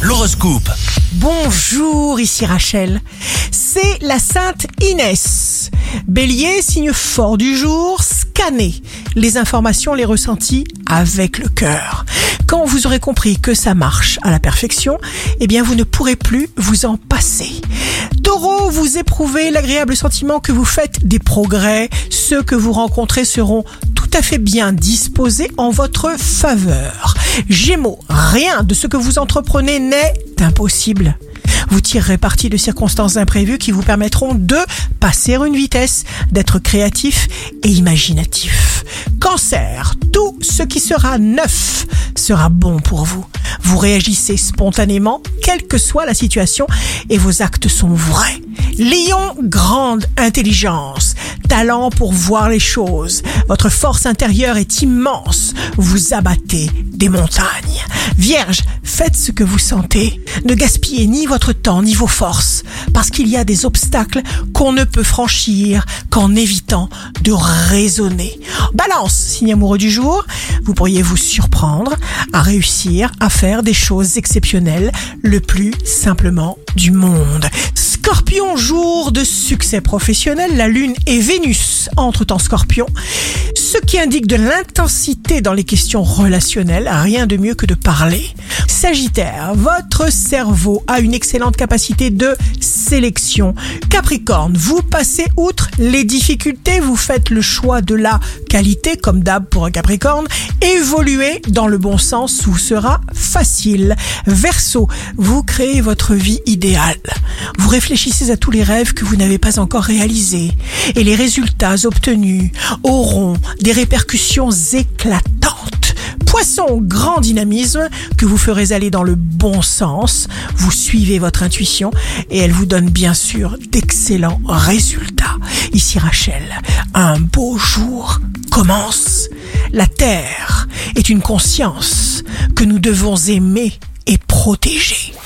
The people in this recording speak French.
L'horoscope. Bonjour, ici Rachel. C'est la Sainte Inès. Bélier, signe fort du jour, scannez les informations, les ressentis avec le cœur. Quand vous aurez compris que ça marche à la perfection, eh bien vous ne pourrez plus vous en passer. Taureau, vous éprouvez l'agréable sentiment que vous faites des progrès. Ceux que vous rencontrez seront à fait bien disposés en votre faveur. Gémeaux, rien de ce que vous entreprenez n'est impossible. Vous tirerez parti de circonstances imprévues qui vous permettront de passer une vitesse, d'être créatif et imaginatif. Cancer, tout ce qui sera neuf sera bon pour vous. Vous réagissez spontanément, quelle que soit la situation, et vos actes sont vrais. Lion, grande intelligence, talent pour voir les choses. Votre force intérieure est immense. Vous abattez des montagnes. Vierge, faites ce que vous sentez. Ne gaspillez ni votre temps ni vos forces, parce qu'il y a des obstacles qu'on ne peut franchir qu'en évitant de raisonner. Balance, signe amoureux du jour, vous pourriez vous surprendre à réussir à faire des choses exceptionnelles le plus simplement du monde. Scorpion, jour de succès professionnel, la Lune et Vénus entrent en Scorpion, ce qui indique de l'intensité dans les questions relationnelles, rien de mieux que de parler. Sagittaire, votre cerveau a une excellente capacité de sélection. Capricorne, vous passez outre les difficultés, vous faites le choix de la qualité, comme d'hab pour un Capricorne, évoluez dans le bon sens, vous sera facile. Verseau, vous créez votre vie idéale. Vous réfléchissez à tous les rêves que vous n'avez pas encore réalisés et les résultats obtenus auront des répercussions éclatantes. Poisson, grand dynamisme que vous ferez aller dans le bon sens. Vous suivez votre intuition et elle vous donne bien sûr d'excellents résultats. Ici Rachel, un beau jour commence. La Terre est une conscience que nous devons aimer et protéger.